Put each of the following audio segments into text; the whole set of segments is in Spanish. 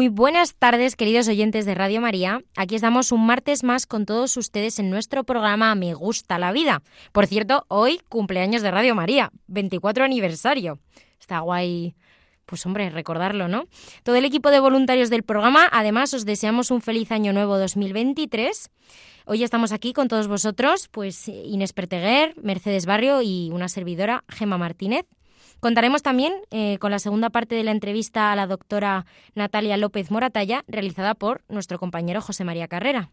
Muy buenas tardes, queridos oyentes de Radio María. Aquí estamos un martes más con todos ustedes en nuestro programa Me gusta la vida. Por cierto, hoy cumpleaños de Radio María, 24 aniversario. Está guay, pues hombre, recordarlo, ¿no? Todo el equipo de voluntarios del programa, además, os deseamos un feliz año nuevo 2023. Hoy estamos aquí con todos vosotros, pues Inés Perteguer, Mercedes Barrio y una servidora, Gema Martínez. Contaremos también eh, con la segunda parte de la entrevista a la doctora Natalia López Moratalla, realizada por nuestro compañero José María Carrera.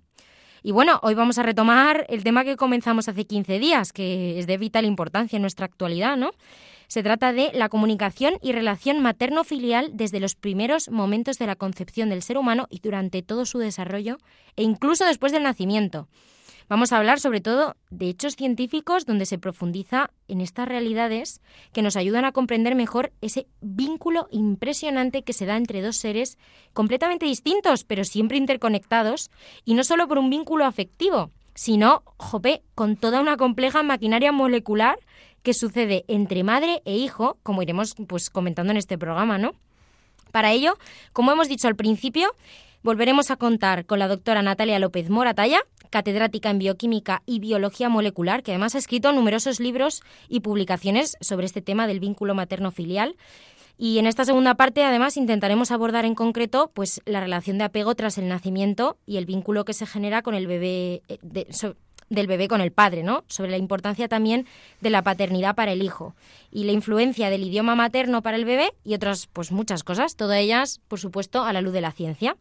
Y bueno, hoy vamos a retomar el tema que comenzamos hace 15 días, que es de vital importancia en nuestra actualidad, ¿no? Se trata de la comunicación y relación materno-filial desde los primeros momentos de la concepción del ser humano y durante todo su desarrollo e incluso después del nacimiento. Vamos a hablar sobre todo de hechos científicos donde se profundiza en estas realidades que nos ayudan a comprender mejor ese vínculo impresionante que se da entre dos seres completamente distintos, pero siempre interconectados, y no solo por un vínculo afectivo, sino, jope, con toda una compleja maquinaria molecular que sucede entre madre e hijo, como iremos pues comentando en este programa, ¿no? Para ello, como hemos dicho al principio, volveremos a contar con la doctora Natalia López Moratalla, catedrática en bioquímica y biología molecular, que además ha escrito numerosos libros y publicaciones sobre este tema del vínculo materno-filial. Y en esta segunda parte, además, intentaremos abordar en concreto pues, la relación de apego tras el nacimiento y el vínculo que se genera con el bebé, eh, del bebé con el padre, ¿no? Sobre la importancia también de la paternidad para el hijo y la influencia del idioma materno para el bebé y otras, pues muchas cosas, todas ellas, por supuesto, a la luz de la ciencia.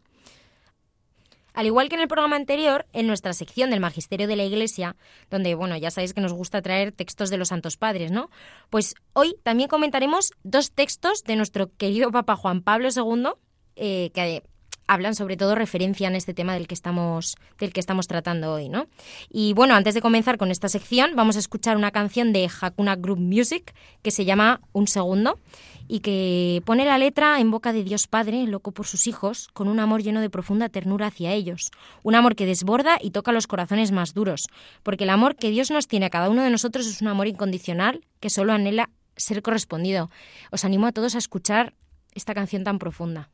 Al igual que en el programa anterior, en nuestra sección del Magisterio de la Iglesia, donde, bueno, ya sabéis que nos gusta traer textos de los Santos Padres, ¿no? Pues hoy también comentaremos dos textos de nuestro querido Papa Juan Pablo II, eh, que hablan sobre todo referencia en este tema del que estamos del que estamos tratando hoy, ¿no? Y bueno, antes de comenzar con esta sección, vamos a escuchar una canción de Hakuna Group Music que se llama Un segundo y que pone la letra en boca de Dios Padre, loco por sus hijos, con un amor lleno de profunda ternura hacia ellos, un amor que desborda y toca los corazones más duros, porque el amor que Dios nos tiene a cada uno de nosotros es un amor incondicional que solo anhela ser correspondido. Os animo a todos a escuchar esta canción tan profunda.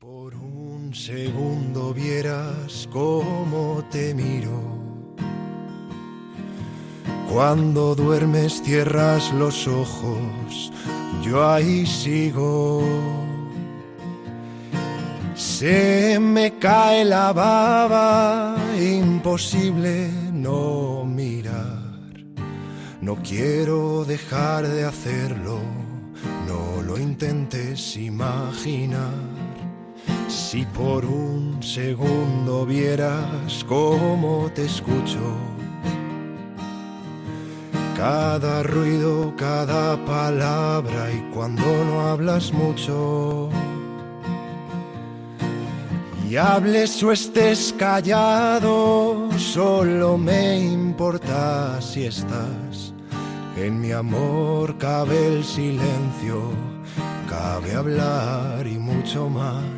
Por un segundo vieras cómo te miro. Cuando duermes cierras los ojos, yo ahí sigo. Se me cae la baba, imposible no mirar. No quiero dejar de hacerlo, no lo intentes imaginar. Si por un segundo vieras cómo te escucho, cada ruido, cada palabra y cuando no hablas mucho. Y hables o estés callado, solo me importa si estás. En mi amor cabe el silencio, cabe hablar y mucho más.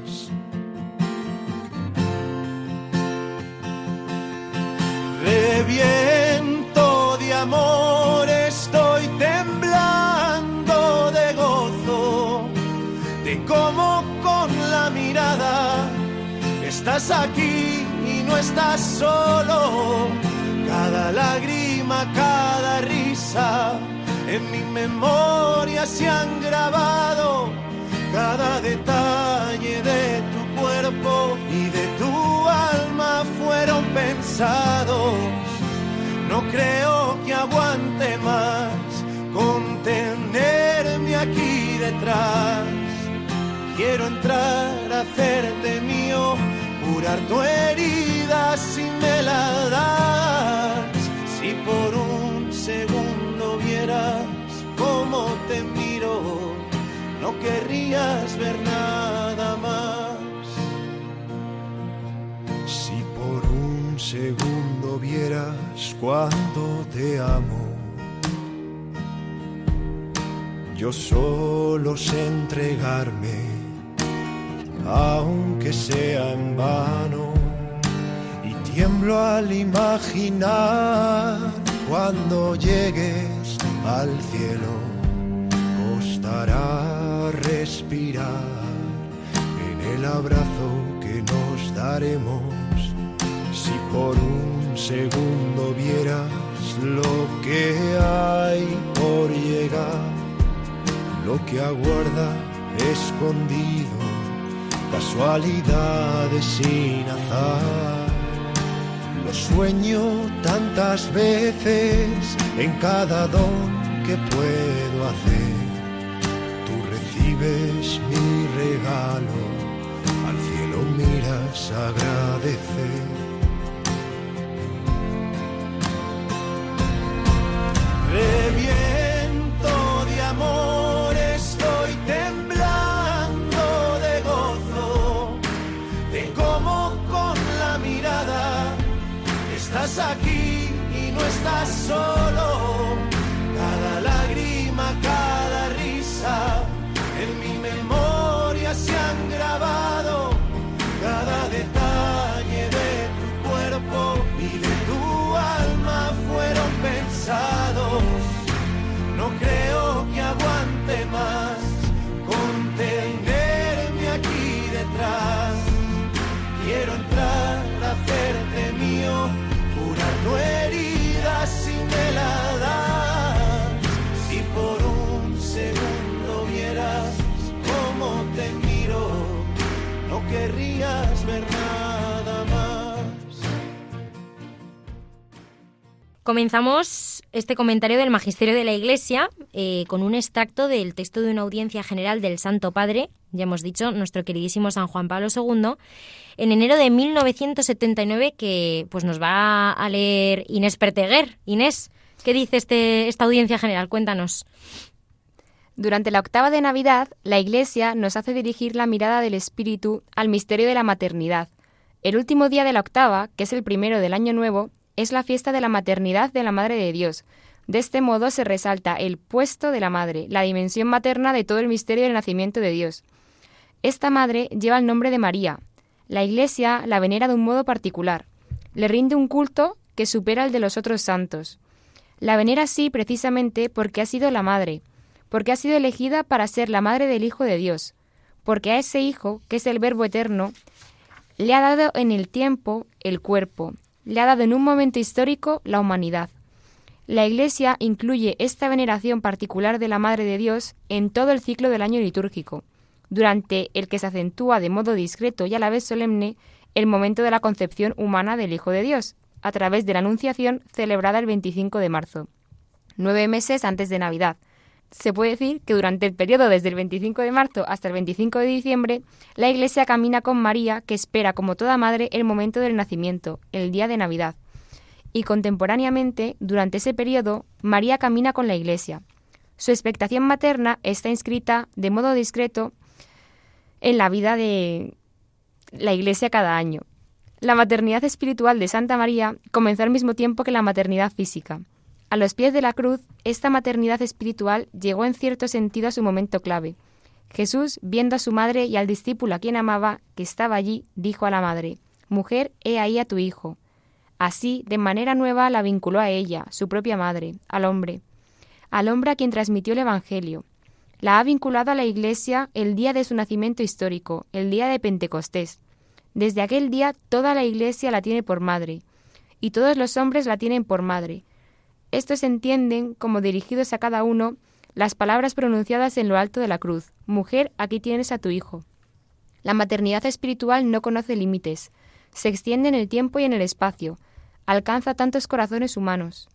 Reviento de amor, estoy temblando de gozo, de cómo con la mirada estás aquí y no estás solo. Cada lágrima, cada risa, en mi memoria se han grabado cada detalle de tu cuerpo y pensados. No creo que aguante más contenerme aquí detrás. Quiero entrar a hacerte mío, curar tu herida si me la das. Si por un cuánto te amo. Yo solo sé entregarme, aunque sea en vano, y tiemblo al imaginar cuando llegues al cielo, costará respirar en el abrazo que nos daremos. Si por un segundo vieras lo que hay por llegar lo que aguarda escondido, casualidades sin azar. Lo sueño tantas veces en cada don que puedo hacer. Tú recibes mi regalo, al cielo miras agradecer. Reviento de amor, estoy temblando de gozo, de cómo con la mirada estás aquí Comenzamos este comentario del Magisterio de la Iglesia eh, con un extracto del texto de una audiencia general del Santo Padre, ya hemos dicho, nuestro queridísimo San Juan Pablo II, en enero de 1979 que pues nos va a leer Inés Perteguer. Inés, ¿qué dice este, esta audiencia general? Cuéntanos. Durante la octava de Navidad, la Iglesia nos hace dirigir la mirada del Espíritu al misterio de la maternidad. El último día de la octava, que es el primero del Año Nuevo, es la fiesta de la maternidad de la Madre de Dios. De este modo se resalta el puesto de la Madre, la dimensión materna de todo el misterio del nacimiento de Dios. Esta Madre lleva el nombre de María. La Iglesia la venera de un modo particular. Le rinde un culto que supera el de los otros santos. La venera así precisamente porque ha sido la Madre, porque ha sido elegida para ser la Madre del Hijo de Dios, porque a ese Hijo, que es el Verbo eterno, le ha dado en el tiempo el cuerpo, le ha dado en un momento histórico la humanidad. La Iglesia incluye esta veneración particular de la Madre de Dios en todo el ciclo del año litúrgico, durante el que se acentúa de modo discreto y a la vez solemne el momento de la concepción humana del Hijo de Dios, a través de la Anunciación celebrada el 25 de marzo, nueve meses antes de Navidad. Se puede decir que durante el periodo desde el 25 de marzo hasta el 25 de diciembre, la Iglesia camina con María, que espera como toda madre el momento del nacimiento, el día de Navidad. Y contemporáneamente, durante ese periodo, María camina con la Iglesia. Su expectación materna está inscrita de modo discreto en la vida de la Iglesia cada año. La maternidad espiritual de Santa María comenzó al mismo tiempo que la maternidad física. A los pies de la cruz, esta maternidad espiritual llegó en cierto sentido a su momento clave. Jesús, viendo a su madre y al discípulo a quien amaba, que estaba allí, dijo a la madre, Mujer, he ahí a tu hijo. Así, de manera nueva, la vinculó a ella, su propia madre, al hombre, al hombre a quien transmitió el Evangelio. La ha vinculado a la Iglesia el día de su nacimiento histórico, el día de Pentecostés. Desde aquel día toda la Iglesia la tiene por madre, y todos los hombres la tienen por madre. Estos entienden como dirigidos a cada uno las palabras pronunciadas en lo alto de la cruz. Mujer, aquí tienes a tu hijo. La maternidad espiritual no conoce límites, se extiende en el tiempo y en el espacio, alcanza tantos corazones humanos,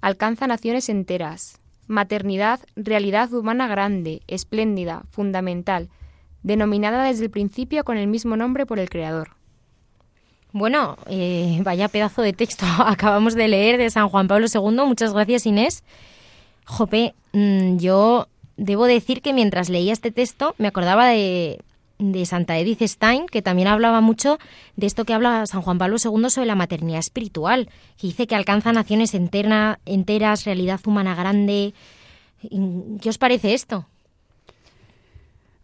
alcanza naciones enteras. Maternidad, realidad humana grande, espléndida, fundamental, denominada desde el principio con el mismo nombre por el Creador. Bueno, eh, vaya pedazo de texto acabamos de leer de San Juan Pablo II. Muchas gracias, Inés. Jope, mm, yo debo decir que mientras leía este texto me acordaba de, de Santa Edith Stein, que también hablaba mucho de esto que habla San Juan Pablo II sobre la maternidad espiritual, que dice que alcanza naciones enteras, realidad humana grande. ¿Qué os parece esto?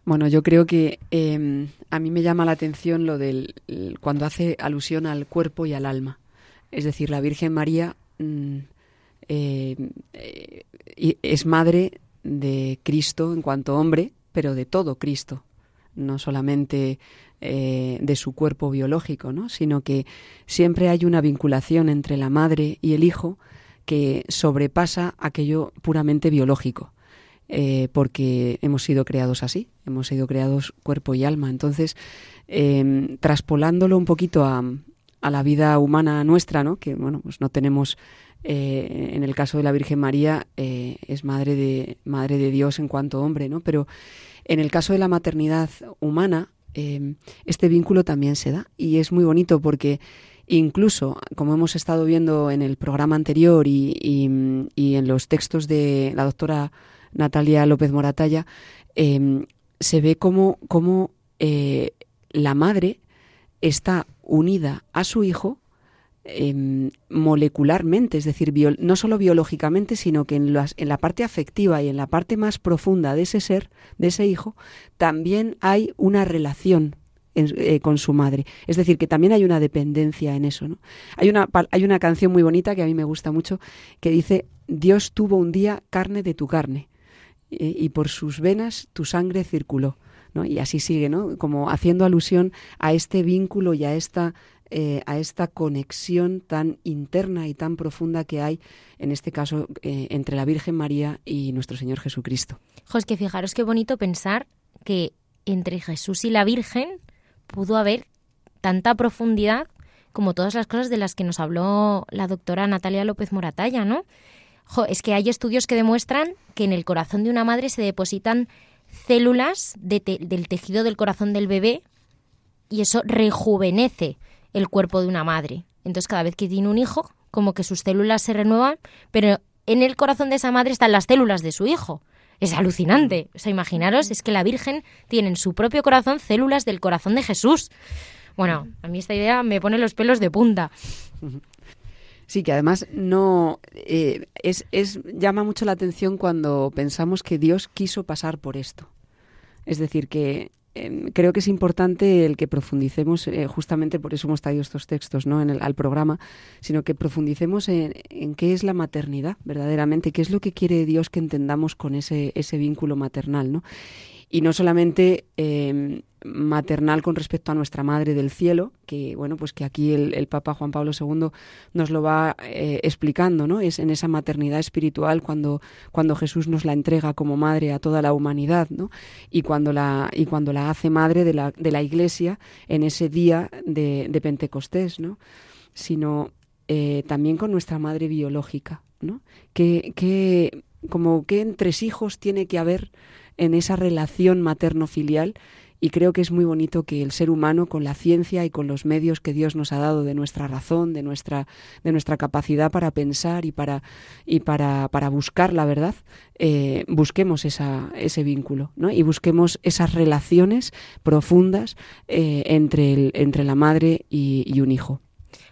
Bueno, yo creo que em, a mí me llama la atención lo del cuando hace alusión al cuerpo y al alma. Es decir, la Virgen María mm, eh, eh, es madre de Cristo en cuanto hombre, pero de todo Cristo, no solamente eh, de su cuerpo biológico, ¿no? sino que siempre hay una vinculación entre la madre y el hijo que sobrepasa aquello puramente biológico. Eh, porque hemos sido creados así, hemos sido creados cuerpo y alma. Entonces, em, traspolándolo un poquito a, la vida humana nuestra, ¿no? que bueno, pues no tenemos, eh, en el caso de la Virgen María, eh, es madre de, madre de Dios en cuanto hombre, ¿no? pero en el caso de la maternidad humana, em, este vínculo también se da y es muy bonito porque incluso, como hemos estado viendo en el programa anterior y en los textos de la doctora Natalia López Moratalla, em, se ve como, eh, la madre está unida a su hijo em, molecularmente, es decir, no solo biológicamente, sino que en, la parte afectiva y en la parte más profunda de ese ser, de ese hijo, también hay una relación eh, con su madre. Es decir, que también hay una dependencia en eso. Hay, una, hay una canción muy bonita que a mí me gusta mucho que dice, Dios tuvo un día carne de tu carne y por sus venas tu sangre circuló. ¿no? Y así sigue, ¿no? Como haciendo alusión a este vínculo y a esta, eh, a esta conexión tan interna y tan profunda que hay, en este caso, eh, entre la Virgen María y nuestro Señor Jesucristo. Jos, que fijaros qué bonito pensar que entre Jesús y la Virgen pudo haber tanta profundidad como todas las cosas de las que nos habló la doctora Natalia López Moratalla, ¿no? Es que hay estudios que demuestran que en el corazón de una madre se depositan células del tejido del corazón del bebé y eso rejuvenece el cuerpo de una madre. Entonces cada vez que tiene un hijo, como que sus células se renuevan, pero en el corazón de esa madre están las células de su hijo. Es alucinante. O sea, imaginaros, es que la Virgen tiene en su propio corazón células del corazón de Jesús. Bueno, a mí esta idea me pone los pelos de punta. Sí, que además no eh, es, es, llama mucho la atención cuando pensamos que Dios quiso pasar por esto. Es decir, que em, creo que es importante el que profundicemos, eh, justamente por eso hemos traído estos textos ¿no? en el, al programa, sino que profundicemos en, en, qué es la maternidad verdaderamente, qué es lo que quiere Dios que entendamos con ese, ese vínculo maternal. ¿no? Y no solamente em, maternal con respecto a nuestra Madre del Cielo, que bueno, pues que aquí el, Papa Juan Pablo II nos lo va eh, explicando, ¿no? Es en esa maternidad espiritual cuando, cuando Jesús nos la entrega como madre a toda la humanidad, ¿no? Y cuando la, y cuando la hace madre de la, de la Iglesia en ese día de, de Pentecostés, ¿no? Sino eh, también con nuestra madre biológica, ¿no? Que, que como que entre hijos tiene que haber en esa relación materno-filial y creo que es muy bonito que el ser humano con la ciencia y con los medios que Dios nos ha dado de nuestra razón, de nuestra de nuestra capacidad para pensar y para y para, para buscar la verdad, eh, busquemos esa, ese vínculo, ¿no? Y busquemos esas relaciones profundas eh, entre el, entre la madre y un hijo.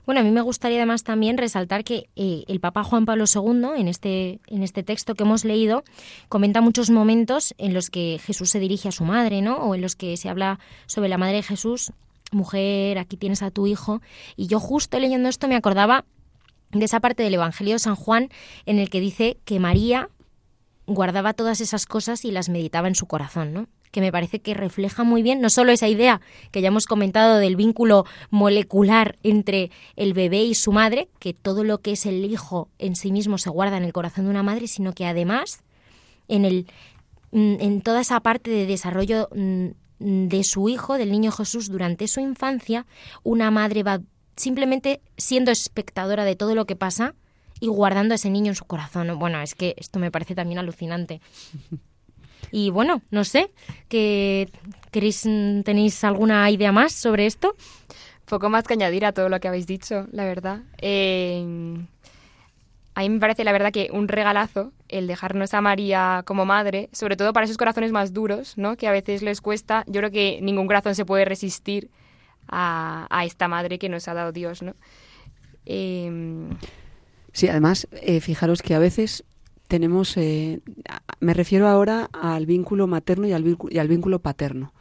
Bueno, a mí me gustaría además también resaltar que eh, el Papa Juan Pablo II, en este, en este texto que hemos leído, comenta muchos momentos en los que Jesús se dirige a su madre, ¿no? O en los que se habla sobre la madre de Jesús, mujer, aquí tienes a tu hijo. Y yo justo leyendo esto me acordaba de esa parte del Evangelio de San Juan en el que dice que María guardaba todas esas cosas y las meditaba en su corazón, ¿no? Que me parece que refleja muy bien no solo esa idea que ya hemos comentado del vínculo molecular entre el bebé y su madre, que todo lo que es el hijo en sí mismo se guarda en el corazón de una madre, sino que además en el mm, en toda esa parte de desarrollo mm, de su hijo, del niño Jesús durante su infancia, una madre va simplemente siendo espectadora de todo lo que pasa y guardando a ese niño en su corazón. Bueno, es que esto me parece también alucinante. Y bueno, no sé, que queréis tenéis alguna idea más sobre esto? Poco más que añadir a todo lo que habéis dicho, la verdad. Eh, a mí me parece, la verdad, que un regalazo el dejarnos a María como madre, sobre todo para esos corazones más duros, ¿no? Que a veces les cuesta. Yo creo que ningún corazón se puede resistir a, a esta madre que nos ha dado Dios, ¿no? Eh, Sí, además, eh, fijaros que a veces tenemos, eh, me refiero ahora al vínculo materno y al, vínculo paterno.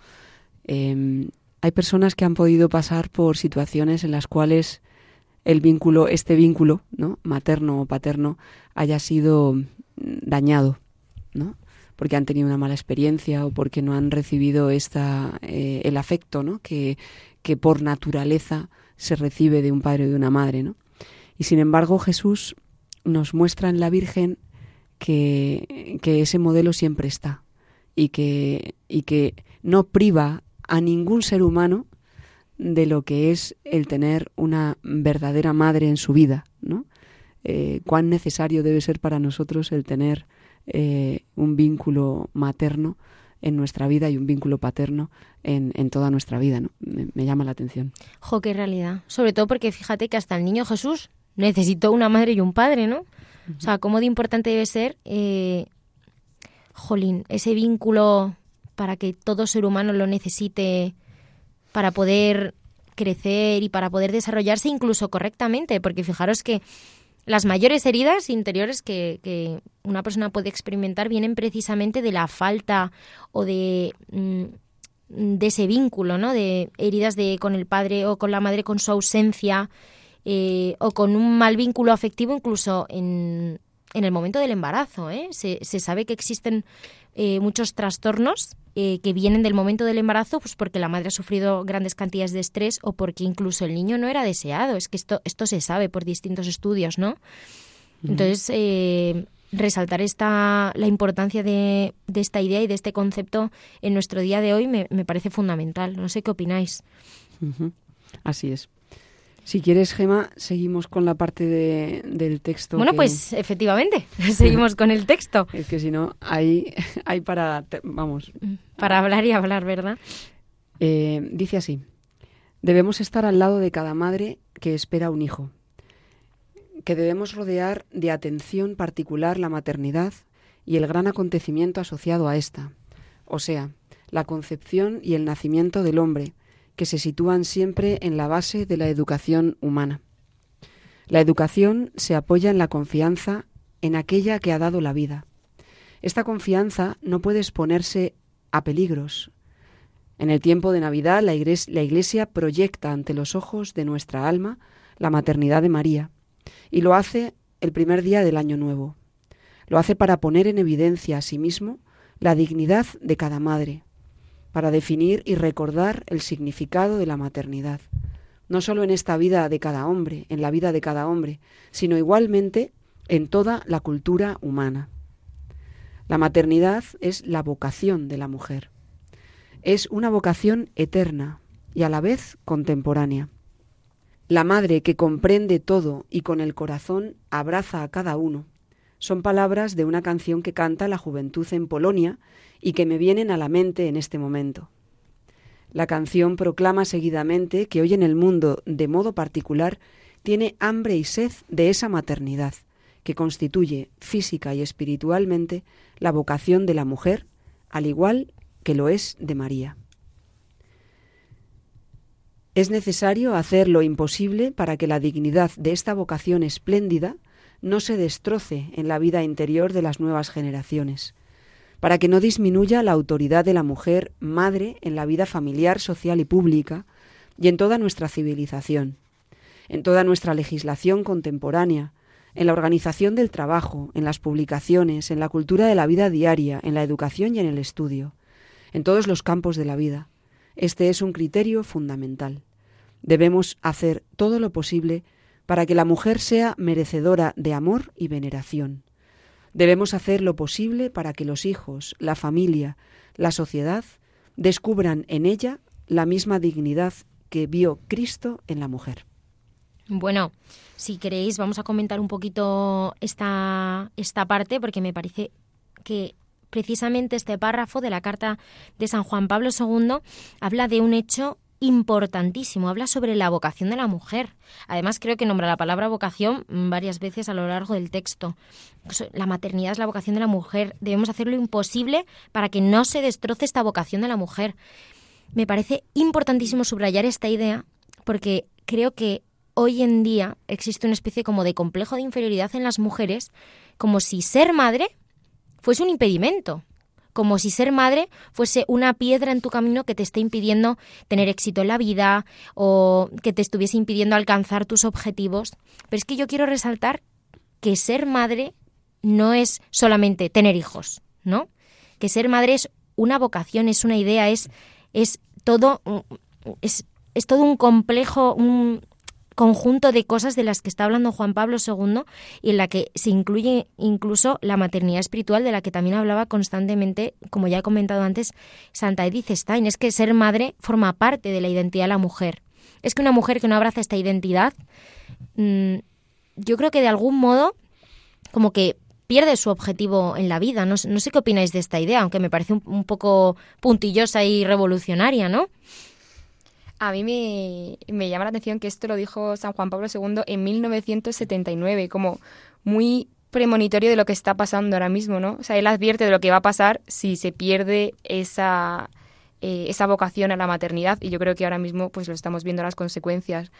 Eh, hay personas que han podido pasar por situaciones en las cuales el vínculo, este vínculo, ¿no? materno o paterno, haya sido mm, dañado, ¿no? porque han tenido una mala experiencia o porque no han recibido esta, eh, el afecto ¿no? que, que por naturaleza se recibe de un padre o de una madre. ¿no? Y sin embargo Jesús nos muestra en la Virgen que, que ese modelo siempre está y que, y que no priva a ningún ser humano de lo que es el tener una verdadera madre en su vida, ¿no? Eh, cuán necesario debe ser para nosotros el tener eh, un vínculo materno en nuestra vida y un vínculo paterno en, en toda nuestra vida, ¿no? Me, llama la atención. Jo, qué realidad. Sobre todo porque fíjate que hasta el niño Jesús necesitó una madre y un padre, ¿no? O sea, cómo de importante debe ser, eh, jolín, ese vínculo para que todo ser humano lo necesite para poder crecer y para poder desarrollarse incluso correctamente, porque fijaros que las mayores heridas interiores que, una persona puede experimentar vienen precisamente de la falta o de, mm, de ese vínculo, ¿no? De heridas de con el padre o con la madre con su ausencia eh, o con un mal vínculo afectivo incluso en, en el momento del embarazo. ¿eh? Se, se sabe que existen eh, muchos trastornos eh, que vienen del momento del embarazo, pues porque la madre ha sufrido grandes cantidades de estrés o porque incluso el niño no era deseado. Es que esto, esto se sabe por distintos estudios, ¿no? Entonces, eh, resaltar esta, la importancia de, de esta idea y de este concepto en nuestro día de hoy me, me parece fundamental. No sé qué opináis. Así es. Si quieres, Gema, seguimos con la parte de- del texto. Bueno, que- pues efectivamente, seguimos con el texto Es que si no, hay, hay para... Vamos. para hablar y hablar, ¿verdad? Eh, dice así. Debemos estar al lado de cada madre que espera un hijo. Que debemos rodear de atención particular la maternidad y el gran acontecimiento asociado a esta. O sea, la concepción y el nacimiento del hombre, que se sitúan siempre en la base de la educación humana. La educación se apoya en la confianza en aquella que ha dado la vida. Esta confianza no puede exponerse a peligros. En el tiempo de Navidad la iglesia, proyecta ante los ojos de nuestra alma la maternidad de María y lo hace el primer día del año nuevo. Lo hace para poner en evidencia a sí mismo la dignidad de cada madre, para definir y recordar el significado de la maternidad, no solo en esta vida de cada hombre, en la vida de cada hombre, sino igualmente en toda la cultura humana. La maternidad es la vocación de la mujer. Es una vocación eterna y a la vez contemporánea. La madre que comprende todo y con el corazón abraza a cada uno. Son palabras de una canción que canta la juventud en Polonia y que me vienen a la mente en este momento. La canción proclama seguidamente que hoy en el mundo, de modo particular, tiene hambre y sed de esa maternidad, que constituye física y espiritualmente la vocación de la mujer, al igual que lo es de María. Es necesario hacer lo imposible para que la dignidad de esta vocación espléndida no se destroce en la vida interior de las nuevas generaciones, para que no disminuya la autoridad de la mujer madre en la vida familiar, social y pública, y en toda nuestra civilización, en toda nuestra legislación contemporánea, en la organización del trabajo, en las publicaciones, en la cultura de la vida diaria, en la educación y en el estudio, en todos los campos de la vida. Este es un criterio fundamental. Debemos hacer todo lo posible para que la mujer sea merecedora de amor y veneración. Debemos hacer lo posible para que los hijos, la familia, la sociedad descubran en ella la misma dignidad que vio Cristo en la mujer. Bueno, si queréis, vamos a comentar un poquito esta, esta parte porque me parece que precisamente este párrafo de la carta de San Juan Pablo II habla de un hecho importantísimo, habla sobre la vocación de la mujer. Además, creo que nombra la palabra vocación varias veces a lo largo del texto. La maternidad es la vocación de la mujer. Debemos hacer lo imposible para que no se destroce esta vocación de la mujer. Me parece importantísimo subrayar esta idea porque creo que hoy en día existe una especie como de complejo de inferioridad en las mujeres, como si ser madre fuese un impedimento, como si ser madre fuese una piedra en tu camino que te esté impidiendo tener éxito en la vida o que te estuviese impidiendo alcanzar tus objetivos. Pero es que yo quiero resaltar que ser madre no es solamente tener hijos, ¿no? Que ser madre es una vocación, es una idea, es, es todo es, es todo un complejo, un, conjunto de cosas de las que está hablando Juan Pablo II y en la que se incluye incluso la maternidad espiritual de la que también hablaba constantemente, como ya he comentado antes, Santa Edith Stein. Es que ser madre forma parte de la identidad de la mujer. Es que una mujer que no abraza esta identidad, mm, yo creo que de algún modo como que pierde su objetivo en la vida. No, sé qué opináis de esta idea, aunque me parece un, un poco puntillosa y revolucionaria, ¿no? A mí me, llama la atención que esto lo dijo San Juan Pablo II en 1979, como muy premonitorio de lo que está pasando ahora mismo, ¿no? O sea, él advierte de lo que va a pasar si se pierde esa, eh, esa vocación a la maternidad y yo creo que ahora mismo pues lo estamos viendo las consecuencias.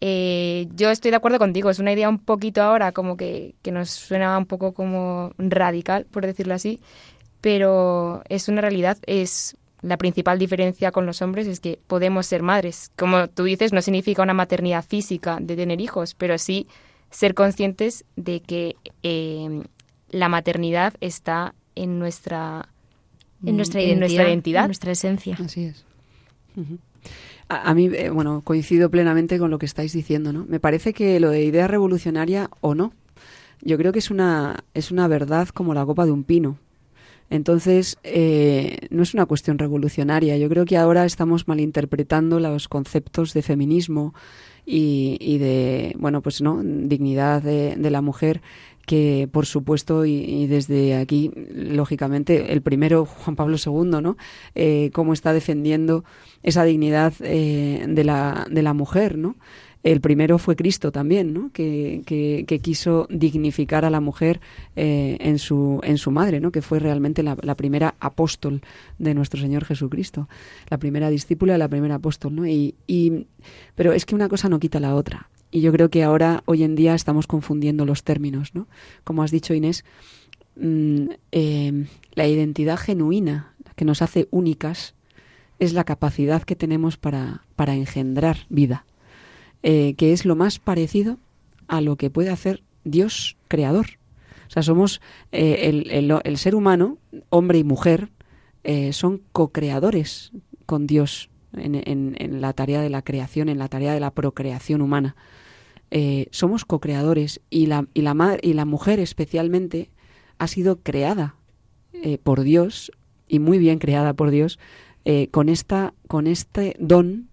Eh, yo estoy de acuerdo contigo, es una idea un poquito ahora como que, que nos suena un poco como radical, por decirlo así, pero es una realidad, es la principal diferencia con los hombres es que podemos ser madres. Como tú dices, no significa una maternidad física de tener hijos, pero sí ser conscientes de que eh, la maternidad está en nuestra en nuestra identidad, nuestra, identidad. nuestra esencia. Así es. a, mí, eh, bueno, coincido plenamente con lo que estáis diciendo, ¿no? Me parece que lo de idea revolucionaria o no, yo creo que es una, es una verdad como la copa de un pino. Entonces, eh, no es una cuestión revolucionaria. Yo creo que ahora estamos malinterpretando los conceptos de feminismo y, de, bueno, pues no, dignidad de, la mujer que por supuesto y, desde aquí lógicamente el primero Juan Pablo II no eh, cómo está defendiendo esa dignidad eh, de la de la mujer no el primero fue Cristo también, ¿no? que, quiso dignificar a la mujer eh, en, su, en su madre, ¿no? que fue realmente la, primera apóstol de nuestro Señor Jesucristo, la primera discípula, la primera apóstol. ¿no? Y, y, pero es que una cosa no quita la otra. Y yo creo que ahora, hoy en día, estamos confundiendo los términos. ¿no? Como has dicho, Inés, mm, eh, la identidad genuina que nos hace únicas es la capacidad que tenemos para engendrar vida. Eh, que es lo más parecido a lo que puede hacer Dios creador. O sea, somos eh, el, ser humano, hombre y mujer, eh, son co-creadores con Dios en, la tarea de la creación, en la tarea de la procreación humana. somos co-creadores y la, y, la y la mujer especialmente ha sido creada por Dios y muy bien creada por Dios con, esta, con este don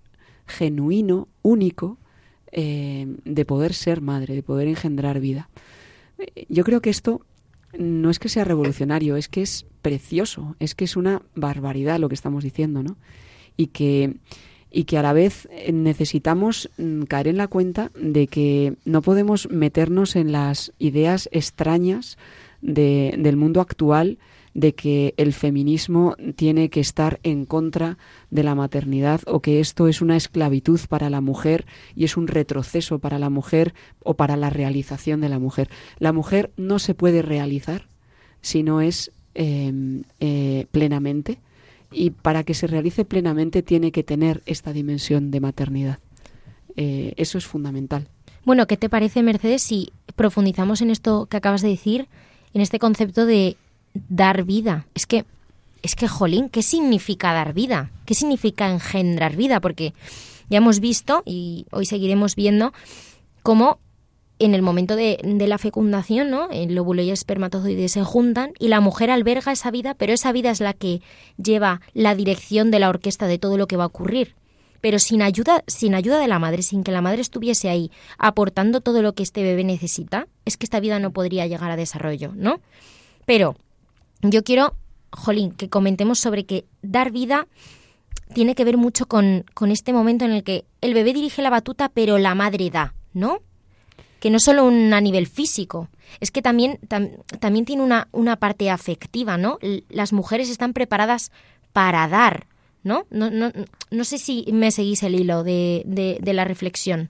genuino, único, eh, de poder ser madre, de poder engendrar vida. Yo creo que esto no es que sea revolucionario, es que es precioso, es que es una barbaridad lo que estamos diciendo, ¿no? Y que, y que a la vez necesitamos mm, caer en la cuenta de que no podemos meternos en las ideas extrañas del mundo actual de que el feminismo tiene que estar en contra de la maternidad o que esto es una esclavitud para la mujer y es un retroceso para la mujer o para la realización de la mujer. La mujer no se puede realizar si no es em, eh, plenamente y para que se realice plenamente tiene que tener esta dimensión de maternidad. Eh, eso es fundamental. Bueno, ¿qué te parece, Mercedes, si profundizamos en esto que acabas de decir, en este concepto de dar vida. Es que, es que, jolín, ¿qué significa dar vida? ¿Qué significa engendrar vida? Porque ya hemos visto, y hoy seguiremos viendo, cómo en el momento de, la fecundación, ¿no? El óvulo y el espermatozoide se juntan y la mujer alberga esa vida, pero esa vida es la que lleva la dirección de la orquesta de todo lo que va a ocurrir. Pero sin ayuda, sin ayuda de la madre, sin que la madre estuviese ahí aportando todo lo que este bebé necesita, es que esta vida no podría llegar a desarrollo, ¿no? Pero yo quiero, Jolín, que comentemos sobre que dar vida tiene que ver mucho con, con este momento en el que el bebé dirige la batuta, pero la madre da, ¿no? Que no solo un, a nivel físico, es que también, también tiene una, una parte afectiva, ¿no? Las mujeres están preparadas para dar, ¿no? No, no, no sé si me seguís el hilo de, de, la reflexión.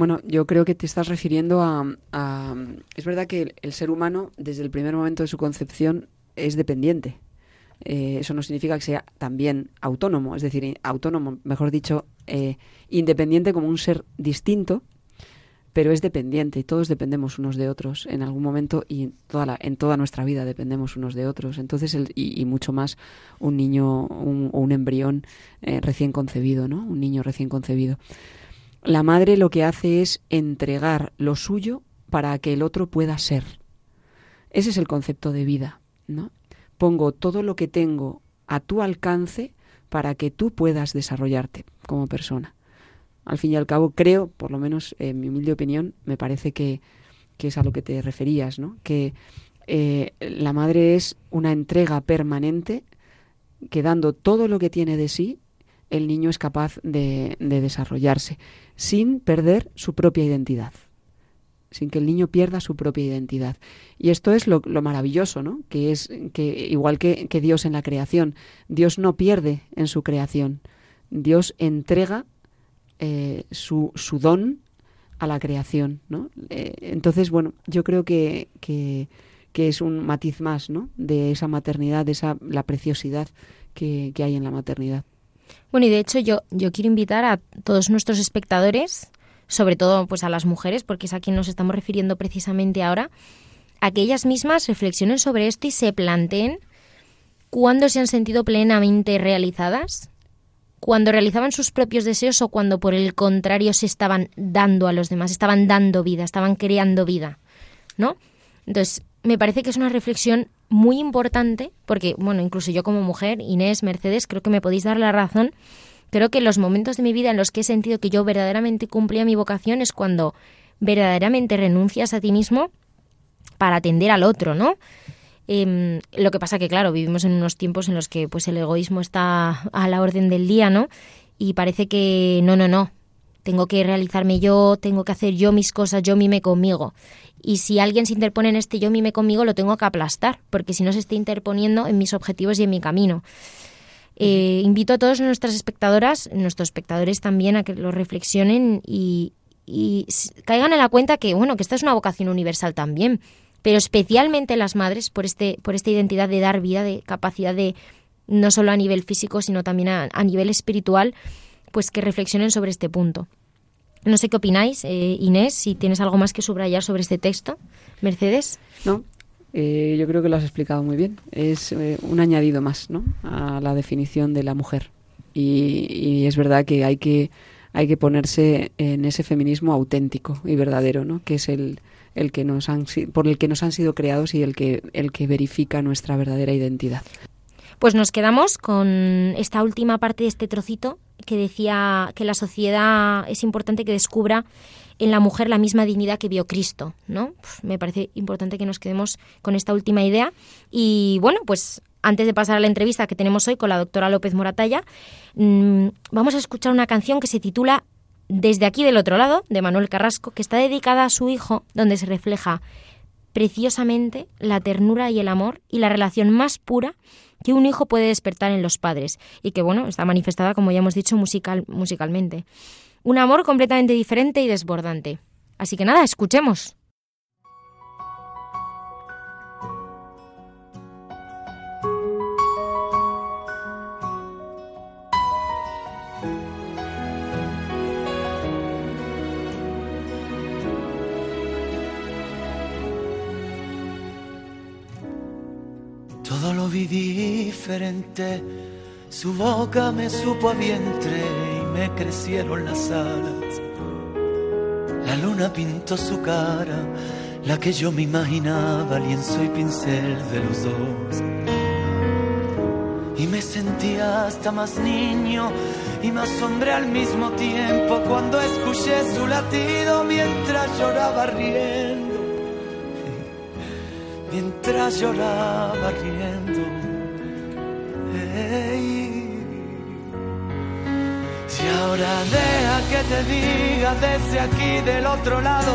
Bueno, yo creo que te estás refiriendo a, Es verdad que el, ser humano, desde el primer momento de su concepción, es dependiente. Eh, eso no significa que sea también autónomo, es decir, autónomo, mejor dicho, eh, independiente como un ser distinto, pero es dependiente y todos dependemos unos de otros en algún momento y en toda, la, en toda nuestra vida dependemos unos de otros. Entonces, el, y, mucho más un niño o un embrión eh, recién concebido, ¿no? Un niño recién concebido. La madre lo que hace es entregar lo suyo para que el otro pueda ser. Ese es el concepto de vida, ¿no? Pongo todo lo que tengo a tu alcance para que tú puedas desarrollarte como persona al fin y al cabo creo, por lo menos en mi humilde opinión, me parece que, es a lo que te referías, ¿no? Que eh, la madre es una entrega permanente que dando todo lo que tiene de sí, el niño es capaz de, desarrollarse sin perder su propia identidad sin que el niño pierda su propia identidad. Y esto es lo, maravilloso, ¿no? Que es que igual que, que, Dios en la creación, Dios no pierde en su creación. Dios entrega eh, su, su, don a la creación, ¿no? Eh, entonces, bueno, yo creo que, que, es un matiz más, ¿no? De esa maternidad, de esa la preciosidad que, hay en la maternidad. Bueno, y de hecho yo, yo quiero invitar a todos nuestros espectadores, sobre todo pues a las mujeres, porque es a quien nos estamos refiriendo precisamente ahora, a que ellas mismas reflexionen sobre esto y se planteen cuándo se han sentido plenamente realizadas cuando realizaban sus propios deseos o cuando por el contrario se estaban dando a los demás, estaban dando vida, estaban creando vida, ¿no? Entonces, me parece que es una reflexión muy importante porque, bueno, incluso yo como mujer, Inés, Mercedes, creo que me podéis dar la razón. Creo que los momentos de mi vida en los que he sentido que yo verdaderamente cumplía mi vocación es cuando verdaderamente renuncias a ti mismo para atender al otro, ¿no? Em, lo que pasa que, claro, vivimos en unos tiempos en los que pues el egoísmo está a la orden del día, ¿no? Y parece que no, no, no. Tengo que realizarme yo, tengo que hacer yo mis cosas, yo mime conmigo. Y si alguien se interpone en este yo mime conmigo, lo tengo que aplastar, porque si no se está interponiendo en mis objetivos y en mi camino. Eh, invito a todas nuestras espectadoras, nuestros espectadores también, a que lo reflexionen y, y caigan en la cuenta que, bueno, que esta es una vocación universal también pero especialmente las madres por, este, por esta identidad de dar vida, de capacidad de, no solo a nivel físico, sino también a, nivel espiritual, pues que reflexionen sobre este punto. No sé qué opináis, eh, Inés, si tienes algo más que subrayar sobre este texto. Mercedes. No, eh, yo creo que lo has explicado muy bien. Es eh, un añadido más ¿no? a la definición de la mujer. Y, y, es verdad que hay que hay que ponerse en ese feminismo auténtico y verdadero, ¿no? que es el, el que nos han, por el que nos han sido creados y el que, el que verifica nuestra verdadera identidad. Pues nos quedamos con esta última parte de este trocito que decía que la sociedad es importante que descubra en la mujer la misma dignidad que vio Cristo, ¿no? me parece importante que nos quedemos con esta última idea y bueno, pues antes de pasar a la entrevista que tenemos hoy con la doctora López Moratalla, mm, vamos a escuchar una canción que se titula desde aquí del otro lado, de Manuel Carrasco, que está dedicada a su hijo, donde se refleja preciosamente la ternura y el amor y la relación más pura que un hijo puede despertar en los padres y que bueno, está manifestada como ya hemos dicho musical, musicalmente. Un amor completamente diferente y desbordante. Así que nada, escuchemos. Todo lo vi diferente, su boca me supo a vientre y me crecieron las alas. La luna pintó su cara, la que yo me imaginaba, lienzo y pincel de los dos. Y me sentía hasta más niño y más hombre al mismo tiempo cuando escuché su latido mientras lloraba riendo. Mientras lloraba riendo. Si ahora deja que te diga desde aquí del otro lado,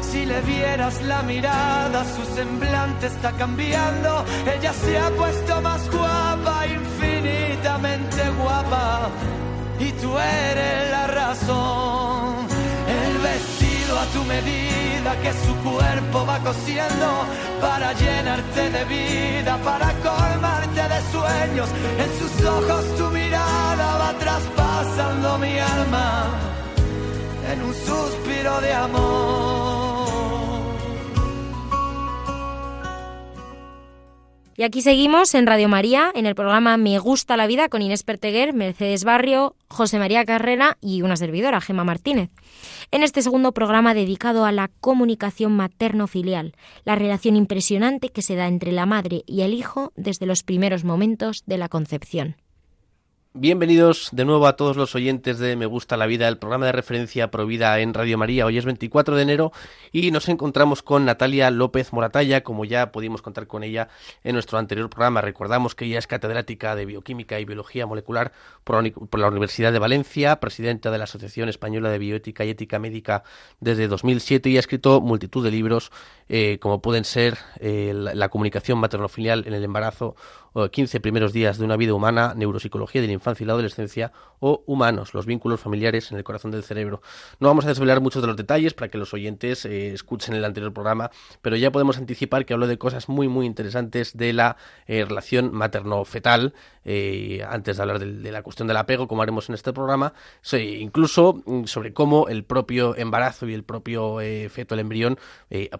si le vieras la mirada, su semblante está cambiando, ella se ha puesto más guapa, infinitamente guapa, y tú eres la razón. El vestido a tu medida que su cuerpo va cosiendo para llenarte de vida, para colmarte de sueños. En sus ojos tu mirada va traspasando mi alma en un suspiro de amor. Y aquí seguimos en Radio María, en el programa Me Gusta la Vida con Inés Perteguer, Mercedes Barrio, José María Carrera y una servidora, Gema Martínez. En este segundo programa dedicado a la comunicación materno-filial, la relación impresionante que se da entre la madre y el hijo desde los primeros momentos de la concepción. Bienvenidos de nuevo a todos los oyentes de Me Gusta la Vida, el programa de referencia Provida en Radio María. Hoy es 24 de enero y nos encontramos con Natalia López Moratalla, como ya pudimos contar con ella en nuestro anterior programa. Recordamos que ella es catedrática de Bioquímica y Biología Molecular por la Universidad de Valencia, presidenta de la Asociación Española de Bioética y Ética Médica desde 2007 y ha escrito multitud de libros eh, como pueden ser eh, la, comunicación maternofilial en el embarazo, o 15 primeros días de una vida humana, neuropsicología de la infancia y la adolescencia o humanos, los vínculos familiares en el corazón del cerebro. No vamos a desvelar muchos de los detalles para que los oyentes eh, escuchen el anterior programa, pero ya podemos anticipar que hablo de cosas muy muy interesantes de la eh, relación materno-fetal, antes de hablar de, la cuestión del apego, como haremos en este programa, incluso mm, sobre cómo el propio embarazo y el propio feto, el embrión,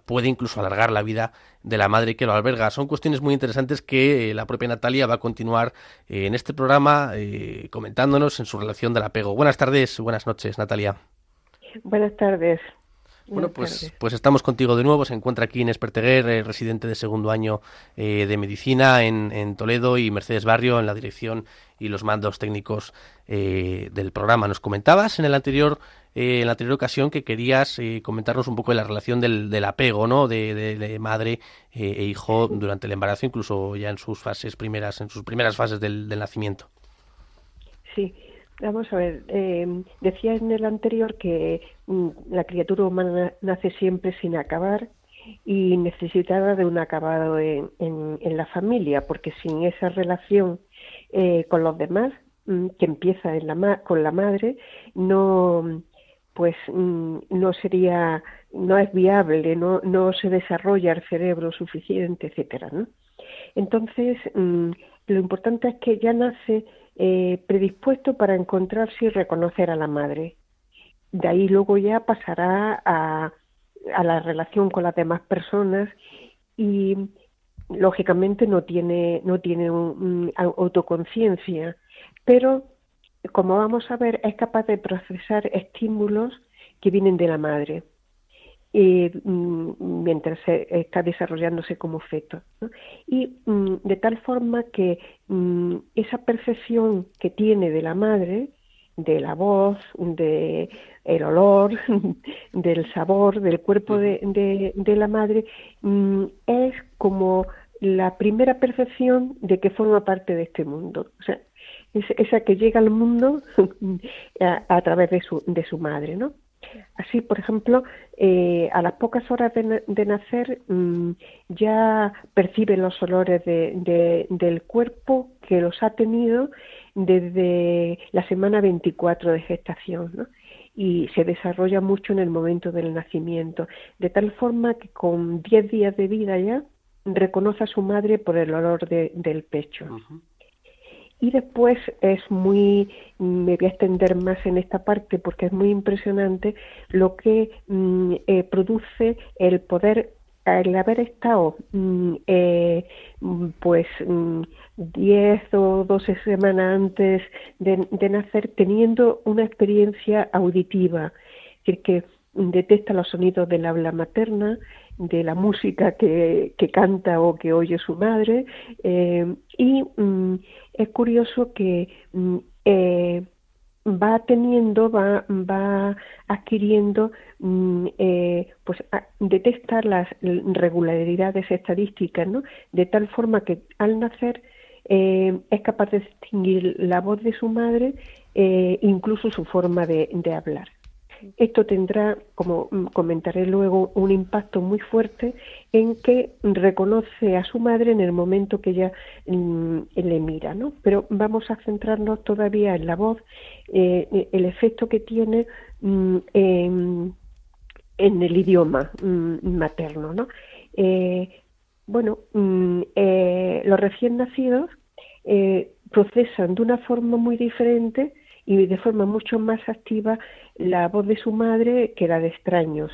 puede incluso alargar la vida de la madre que lo alberga. Son cuestiones muy interesantes que eh, la propia Natalia va a continuar eh, en este programa eh, comentándonos en su relación del apego. Buenas tardes, buenas noches, Natalia. Buenas tardes. Bueno, pues, pues estamos contigo de nuevo. Se encuentra aquí Inés Perteguer, residente de segundo año de medicina en, en, Toledo, y Mercedes Barrio en la dirección y los mandos técnicos del programa. Nos comentabas en el anterior eh, en la anterior ocasión que querías eh, comentarnos un poco de la relación del, del apego, ¿no? De, de, de madre eh, e hijo durante el embarazo, incluso ya en sus fases primeras, en sus primeras fases del, del nacimiento. Sí, vamos a ver. Eh, decía en el anterior que mm, la criatura humana nace siempre sin acabar y necesitada de un acabado en, la familia, porque sin esa relación eh, con los demás, mm, que empieza con la madre, no pues mm, no sería, no es viable, no, no se desarrolla el cerebro suficiente, etcétera. Entonces, lo importante es que ya nace eh, predispuesto para encontrarse y reconocer a la madre. De ahí luego ya pasará a, a la relación con las demás personas y lógicamente no tiene, no tiene un, autoconciencia, pero como vamos a ver, es capaz de procesar estímulos que vienen de la madre eh, mientras se está desarrollándose como feto. ¿no? Y mm, de tal forma que mm, esa percepción que tiene de la madre, de la voz, de el olor, del sabor, del cuerpo de, de, de la madre, es como la primera percepción de que forma parte de este mundo. O sea, es esa que llega al mundo a, a, través de su, de su madre, ¿no? Así, por ejemplo, eh, a las pocas horas de, nacer mmm, ya percibe los olores de, de, del cuerpo que los ha tenido desde la semana 24 de gestación, ¿no? y se desarrolla mucho en el momento del nacimiento, de tal forma que con 10 días de vida ya reconoce a su madre por el olor de, del pecho. Y después es muy, me voy a extender más en esta parte porque es muy impresionante lo que mm, eh, produce el poder, el haber estado mm, eh, pues 10 mm, o 12 semanas antes de, nacer teniendo una experiencia auditiva, es decir, que detecta los sonidos del habla materna, de la música que, que canta o que oye su madre eh, y mm, es curioso que mm, eh, va teniendo, va, va adquiriendo, mm, eh, pues detecta las regularidades estadísticas, ¿no? De tal forma que al nacer eh, es capaz de distinguir la voz de su madre, eh, incluso su forma de, hablar. Esto tendrá, como mm, comentaré luego, un impacto muy fuerte en que reconoce a su madre en el momento que ella mm, le mira, ¿no? Pero vamos a centrarnos todavía en la voz, eh, el efecto que tiene mm, en, el idioma materno, ¿no? bueno, mm, eh, los recién nacidos eh, procesan de una forma muy diferente y de forma mucho más activa la voz de su madre que la de extraños.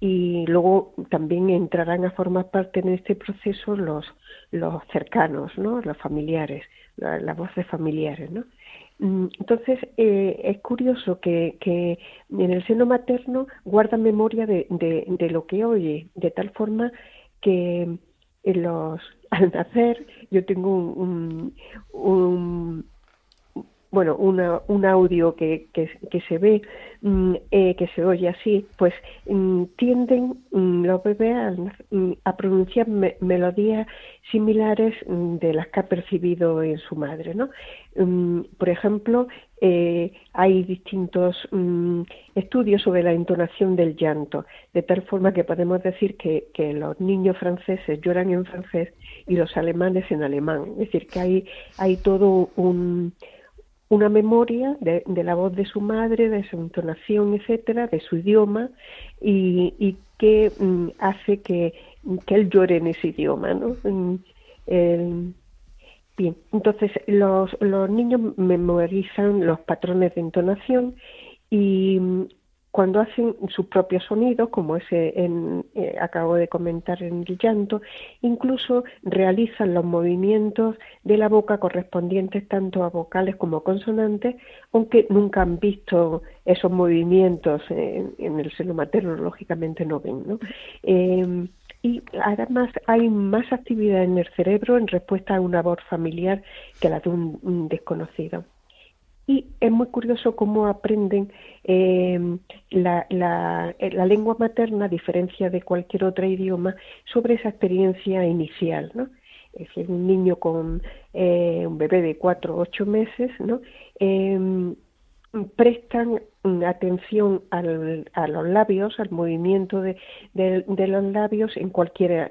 Y luego también entrarán a formar parte en este proceso los, los cercanos, ¿no? los familiares, la, voz de familiares. ¿no? Mm, entonces, eh, es curioso que, que, en el seno materno guarda memoria de, de, de, lo que oye, de tal forma que en los, al nacer yo tengo un, un, bueno, una, un audio que, que, se ve, mm, eh, que se oye así, pues mm, tienden mm, los bebés a, pronunciar melodías similares de las que ha percibido en su madre, ¿no? por ejemplo, eh, hay distintos estudios sobre la entonación del llanto, de tal forma que podemos decir que, que los niños franceses lloran en francés y los alemanes en alemán. Es decir, que hay, hay todo un una memoria de, la voz de su madre, de su entonación, etcétera, de su idioma, y, que mm, hace que, él llore en ese idioma, ¿no? Mm, bien, entonces los, los niños memorizan los patrones de entonación y cuando hacen sus propios sonidos, como ese eh, acabo de comentar en el llanto, incluso realizan los movimientos de la boca correspondientes tanto a vocales como consonantes, aunque nunca han visto esos movimientos en, el seno materno, lógicamente no ven. ¿no? Em, y además hay más actividad en el cerebro en respuesta a una voz familiar que la de un desconocido. Y es muy curioso cómo aprenden eh, la, la, la, lengua materna, a diferencia de cualquier otro idioma, sobre esa experiencia inicial, ¿no? Es decir, un niño con eh, un bebé de cuatro o ocho meses, ¿no? Eh, prestan atención al, a los labios, al movimiento de, de, los labios en cualquiera,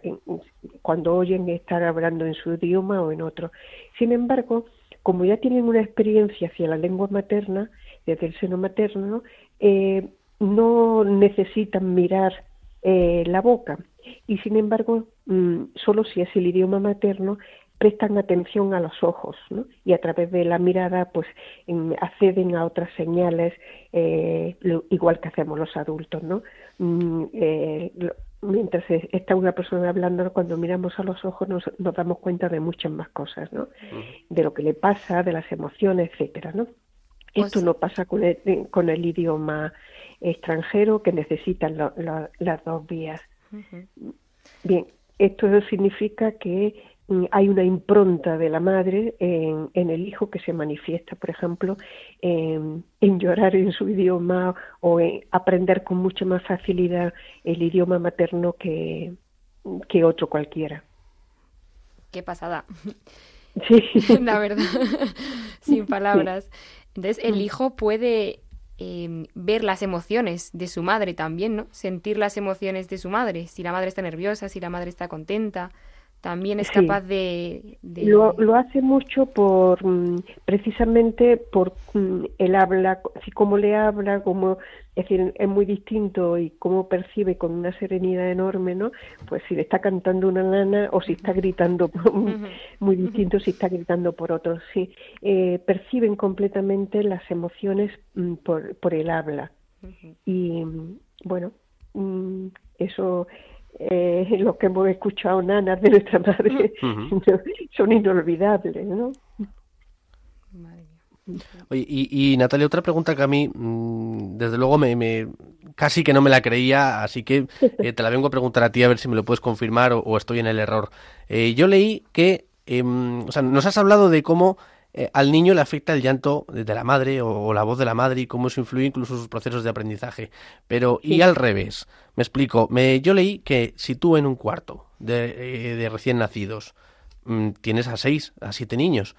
cuando oyen estar hablando en su idioma o en otro. Sin embargo, como ya tienen una experiencia hacia la lengua materna, desde el seno materno, eh, no necesitan mirar eh, la boca y sin embargo, mm, solo si es el idioma materno, prestan atención a los ojos ¿no? y a través de la mirada pues acceden a otras señales eh, igual que hacemos los adultos no mm, mientras está una persona hablando, cuando miramos a los ojos nos, damos cuenta de muchas más cosas, ¿no? De lo que le pasa, de las emociones, etcétera, ¿no? Pues Esto no pasa con el, con el idioma extranjero que necesitan las dos vías. Bien, esto significa que hay una impronta de la madre en, el hijo que se manifiesta, por ejemplo, en, llorar en su idioma o en aprender con mucha más facilidad el idioma materno que, que otro cualquiera. Qué pasada. Sí. la verdad, sin palabras. Entonces, el hijo puede em, ver las emociones de su madre también, ¿no? Sentir las emociones de su madre, si la madre está nerviosa, si la madre está contenta también es capaz de, Lo, lo, hace mucho por mm, precisamente por mm, el habla si cómo le habla como es decir es muy distinto y cómo percibe con una serenidad enorme no pues si le está cantando una lana o si está gritando muy distinto si está gritando por otro sí. Eh, perciben completamente las emociones mm, por por el habla. Y bueno eso eh, lo que hemos escuchado nanas de nuestra madre son inolvidables, ¿no? Oye, y, Natalia, otra pregunta que a mí, mm, desde luego, me, casi que no me la creía, así que eh, te la vengo a preguntar a ti a ver si me lo puedes confirmar o, estoy en el error. Eh, yo leí que, em, o sea, nos has hablado de cómo eh, al niño le afecta el llanto de la madre o, la voz de la madre y cómo eso influye incluso en sus procesos de aprendizaje. Pero, y al revés, me explico, me, yo leí que si tú en un cuarto de, de recién nacidos mm, tienes a seis, a siete niños,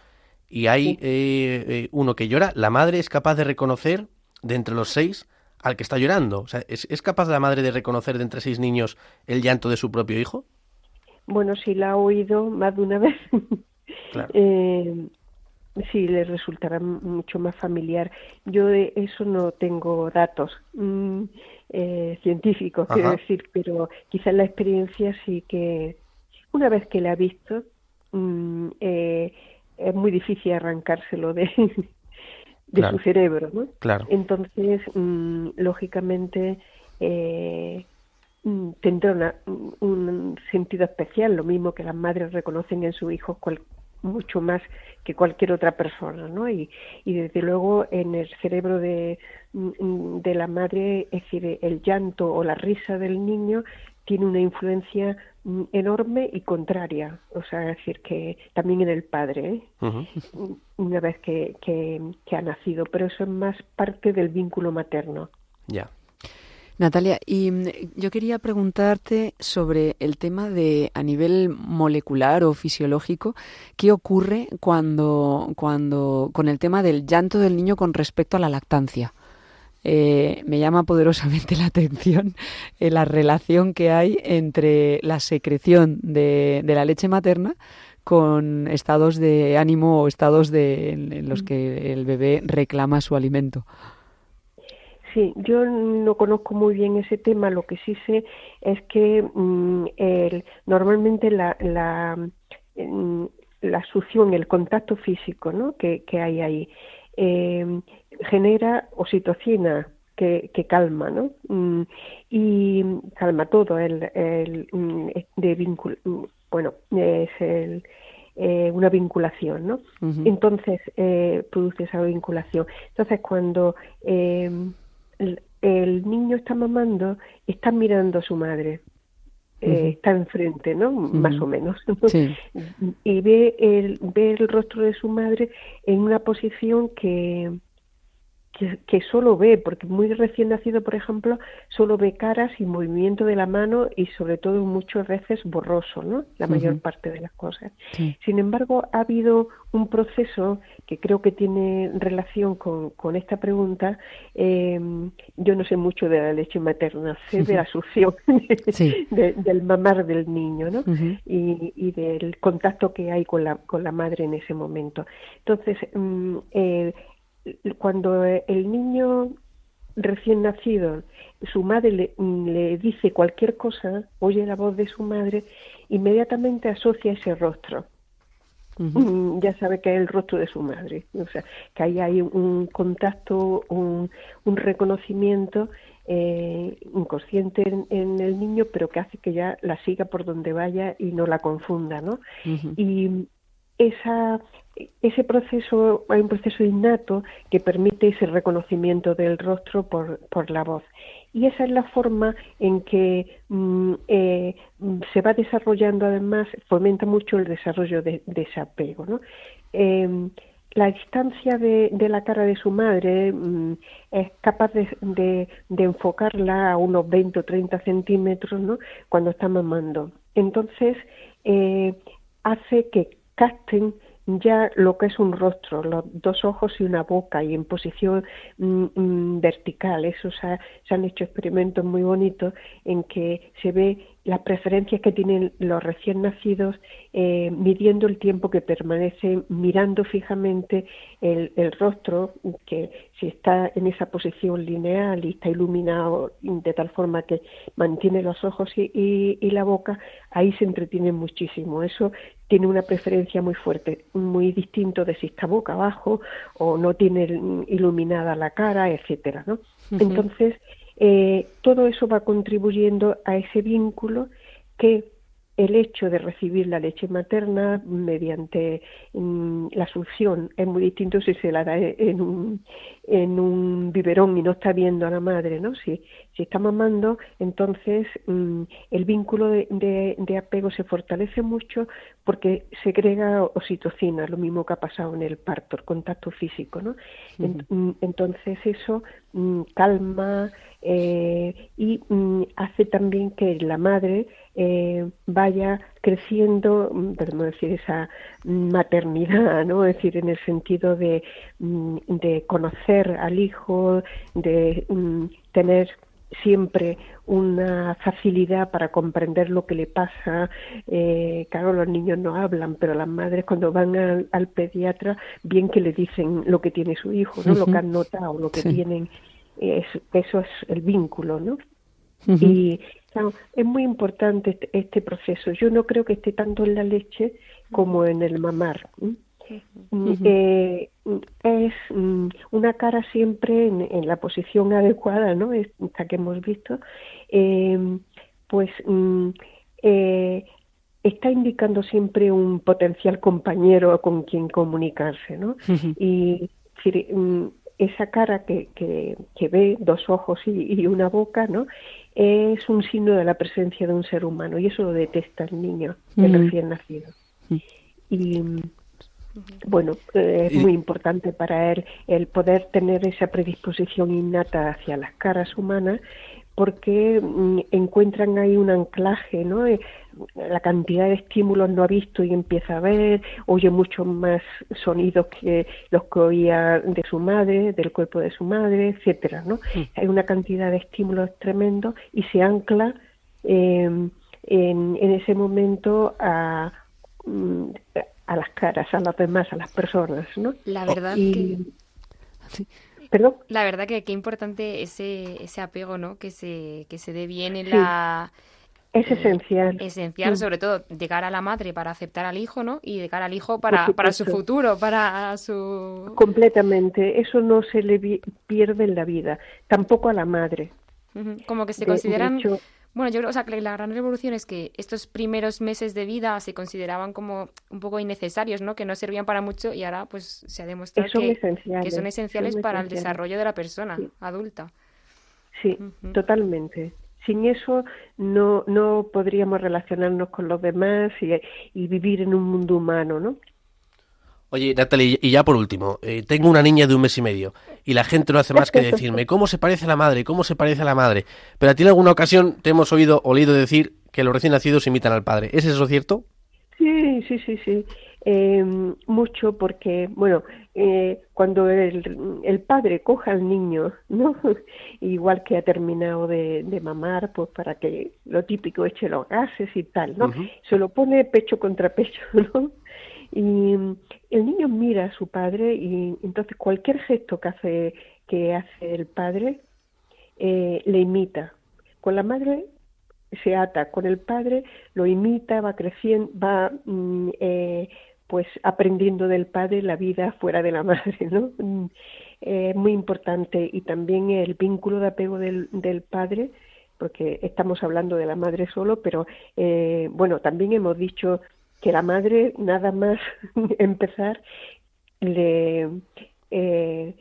y hay eh, uno que llora, la madre es capaz de reconocer de entre los seis al que está llorando. O sea, ¿es, ¿es, capaz la madre de reconocer de entre seis niños el llanto de su propio hijo? Bueno, si la ha oído más de una vez, eh, sí, le resultará mucho más familiar. Yo de eso no tengo datos mm, eh, científicos, quiero decir, pero quizás la experiencia sí que, una vez que la ha visto, mm, eh, es muy difícil arrancárselo de, de su cerebro, ¿no? Claro. Entonces, mm, lógicamente, eh, mm, tendrá un sentido especial, lo mismo que las madres reconocen en su hijo mucho más que cualquier otra persona, ¿no? Y, y desde luego en el cerebro de, mm, de la madre, es decir, el llanto o la risa del niño tiene una influencia mm, enorme y contraria, o sea, es decir, que también en el padre, ¿eh? una vez que, que, ha nacido, pero eso es más parte del vínculo materno. Ya. Natalia, y mm, yo quería preguntarte sobre el tema de a nivel molecular o fisiológico, ¿qué ocurre cuando, cuando con el tema del llanto del niño con respecto a la lactancia? Eh, me llama poderosamente la atención eh, la relación que hay entre la secreción de, la leche materna con estados de ánimo o estados de, en, los que el bebé reclama su alimento. Sí, yo no conozco muy bien ese tema. Lo que sí sé es que mm, normalmente la, la, mm, la succión, el contacto físico ¿no? que, que hay ahí, eh, genera oxitocina que, que calma, ¿no? Mm, y calma todo, el, el de vincul bueno, es el, eh, una vinculación, ¿no? Entonces eh, produce esa vinculación. Entonces cuando eh, el, niño está mamando, está mirando a su madre. está enfrente, ¿no? Más o menos. y ve el, ve el rostro de su madre en una posición que, que, solo ve, porque muy recién nacido, por ejemplo, solo ve caras y movimiento de la mano y sobre todo muchas veces borroso, ¿no? La mayor parte de las cosas. Sin embargo, ha habido un proceso que creo que tiene relación con, con esta pregunta. Eh, yo no sé mucho de la leche materna, sé de la succión del mamar del niño, ¿no? y, y, del contacto que hay con la, con la madre en ese momento. Entonces, mm, eh, cuando el niño recién nacido, su madre le, dice cualquier cosa, oye la voz de su madre, inmediatamente asocia ese rostro. Mm, ya sabe que es el rostro de su madre, o sea, que ahí hay un contacto, un, reconocimiento eh, inconsciente en, el niño, pero que hace que ya la siga por donde vaya y no la confunda, ¿no? Y ese proceso, hay un proceso innato que permite ese reconocimiento del rostro por, por la voz. Y esa es la forma en que mm, eh, se va desarrollando, además, fomenta mucho el desarrollo de, ese apego. Em, la distancia de, de, la cara de su madre mm, es capaz de, de, enfocarla a unos 20 o 30 centímetros ¿no? cuando está mamando. Entonces, eh, hace que capten ya lo que es un rostro, los dos ojos y una boca y en posición mm, mm, vertical. Eso se, se, han hecho experimentos muy bonitos en que se ve las preferencias que tienen los recién nacidos eh, midiendo el tiempo que permanece mirando fijamente el, rostro, que si está en esa posición lineal y está iluminado de tal forma que mantiene los ojos y, la boca, ahí se entretiene muchísimo. Eso tiene una preferencia muy fuerte, muy distinto de si está boca abajo o no tiene iluminada la cara, etcétera, ¿no? Entonces, eh, todo eso va contribuyendo a ese vínculo que el hecho de recibir la leche materna mediante mm, la succión es muy distinto si se la da en un, en un biberón y no está viendo a la madre, ¿no? Si, si está mamando, entonces mm, el vínculo de, de, apego se fortalece mucho porque segrega oxitocina, lo mismo que ha pasado en el parto, el contacto físico, ¿no? Mm, entonces eso mm, calma eh, y hace también que la madre eh, vaya creciendo, podemos decir, esa maternidad, ¿no? Es decir, en el sentido de, de conocer al hijo, de tener siempre una facilidad para comprender lo que le pasa. Eh, claro, los niños no hablan, pero las madres cuando van al, pediatra, bien que le dicen lo que tiene su hijo, ¿no? Lo que han notado, lo que tienen. Es, eso es el vínculo, ¿no? Y es muy importante este, este, proceso. Yo no creo que esté tanto en la leche como en el mamar. Eh, es mm, una cara siempre en, la posición adecuada, ¿no? Esta que hemos visto, eh, pues mm, eh, está indicando siempre un potencial compañero con quien comunicarse, ¿no? Y mm, esa cara que, que, ve, dos ojos y, una boca, ¿no? Es un signo de la presencia de un ser humano y eso lo detesta el niño, el recién nacido. Y bueno, eh, es muy importante para él el poder tener esa predisposición innata hacia las caras humanas porque mm, encuentran ahí un anclaje, ¿no? Eh, la cantidad de estímulos no ha visto y empieza a ver, oye muchos más sonidos que los que oía de su madre, del cuerpo de su madre, etcétera, ¿no? Hay una cantidad de estímulos tremendos y se ancla em, en, en, ese momento a, mm, a las caras, a las demás, a las personas, ¿no? La verdad que... ¿Perdón? La verdad que qué importante ese, ese apego, ¿no? Que se, que se dé bien en la... Es esencial. Esencial, mm. sobre todo de cara a la madre para aceptar al hijo, ¿no? Y de cara al hijo para, para su futuro, para su... Completamente. Eso no se le pierde en la vida. Tampoco a la madre. Como que se consideran... Bueno, yo creo o sea, que la gran revolución es que estos primeros meses de vida se consideraban como un poco innecesarios, ¿no? Que no servían para mucho y ahora pues se ha demostrado que, son esenciales para el desarrollo de la persona adulta. Sí, totalmente. Sin eso no, no podríamos relacionarnos con los demás y, y vivir en un mundo humano, ¿no? Oye, Natalie, y ya por último, eh, tengo una niña de un mes y medio y la gente no hace más que decirme cómo se parece a la madre, cómo se parece a la madre. Pero a ti en alguna ocasión te hemos oído o leído decir que los recién nacidos imitan al padre. ¿Es eso cierto? Sí, sí, sí, sí. Em, mucho porque, bueno, eh, cuando el, padre coja al niño, ¿no? Igual que ha terminado de, mamar, pues para que lo típico eche los gases y tal, ¿no? Se lo pone pecho contra pecho, ¿no? Y el niño mira a su padre y entonces cualquier gesto que hace, que hace el padre eh, le imita. Con la madre se ata, con el padre lo imita, va creciendo, va mm, eh, pues aprendiendo del padre la vida fuera de la madre, ¿no? Mm, es muy importante y también el vínculo de apego del, del padre porque estamos hablando de la madre solo, pero eh, bueno, también hemos dicho que la madre nada más empezar le eh,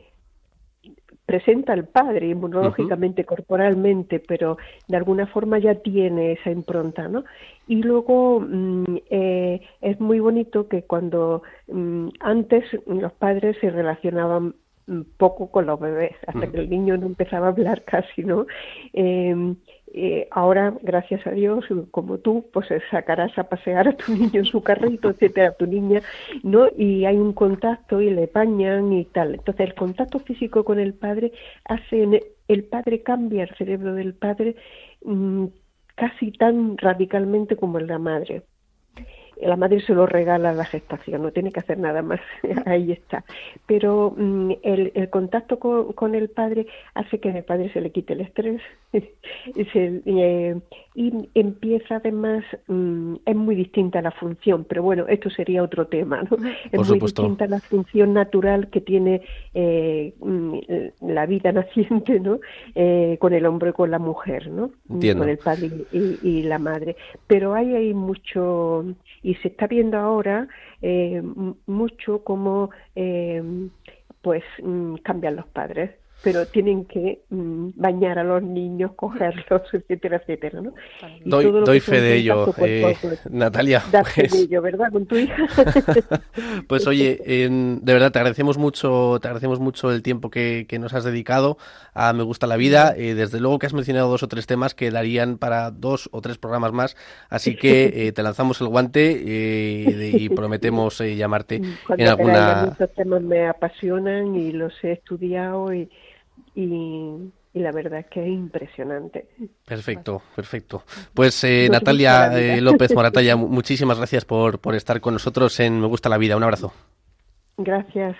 presenta al padre inmunológicamente, corporalmente, pero de alguna forma ya tiene esa impronta, ¿no? Y luego mm, eh, es muy bonito que cuando mm, antes los padres se relacionaban mm, poco con los bebés, hasta que el niño no empezaba a hablar casi, ¿no? Eh, eh, ahora, gracias a Dios, como tú, pues sacarás a pasear a tu niño en su carrito, etcétera, a tu niña, ¿no? Y hay un contacto y le bañan y tal. Entonces, el contacto físico con el padre hace, el padre cambia el cerebro del padre mm, casi tan radicalmente como el de la madre la madre se lo regala a la gestación, no tiene que hacer nada más, ahí está. Pero mm, el, contacto con, el padre hace que el padre se le quite el estrés eh, y empieza además, mm, es muy distinta la función, pero bueno, esto sería otro tema, ¿no? Es muy distinta la función natural que tiene eh, mm, la vida naciente, ¿no? Eh, con el hombre y con la mujer, ¿no? Con el padre y, y la madre. Pero hay, hay mucho y se está viendo ahora eh, mucho como eh, pues mm, cambian los padres pero tienen que mm, bañar a los niños, cogerlos, etcétera, etcétera, ¿no? Y doy, doy fe de ello, pues, eh, pues, Natalia. Fe de pues. ello, ¿verdad? Con tu hija. pues oye, de verdad te agradecemos mucho, te agradecemos mucho el tiempo que, que nos has dedicado a Me gusta la vida. Eh, desde luego que has mencionado dos o tres temas que darían para dos o tres programas más, así que eh, te lanzamos el guante y prometemos llamarte en alguna. Muchos temas me apasionan y los he estudiado y y, la verdad es que es impresionante. Perfecto, perfecto. Pues eh, Natalia eh, López Moratalla, muchísimas gracias por, por estar con nosotros en Me Gusta la Vida. Un abrazo. Gracias.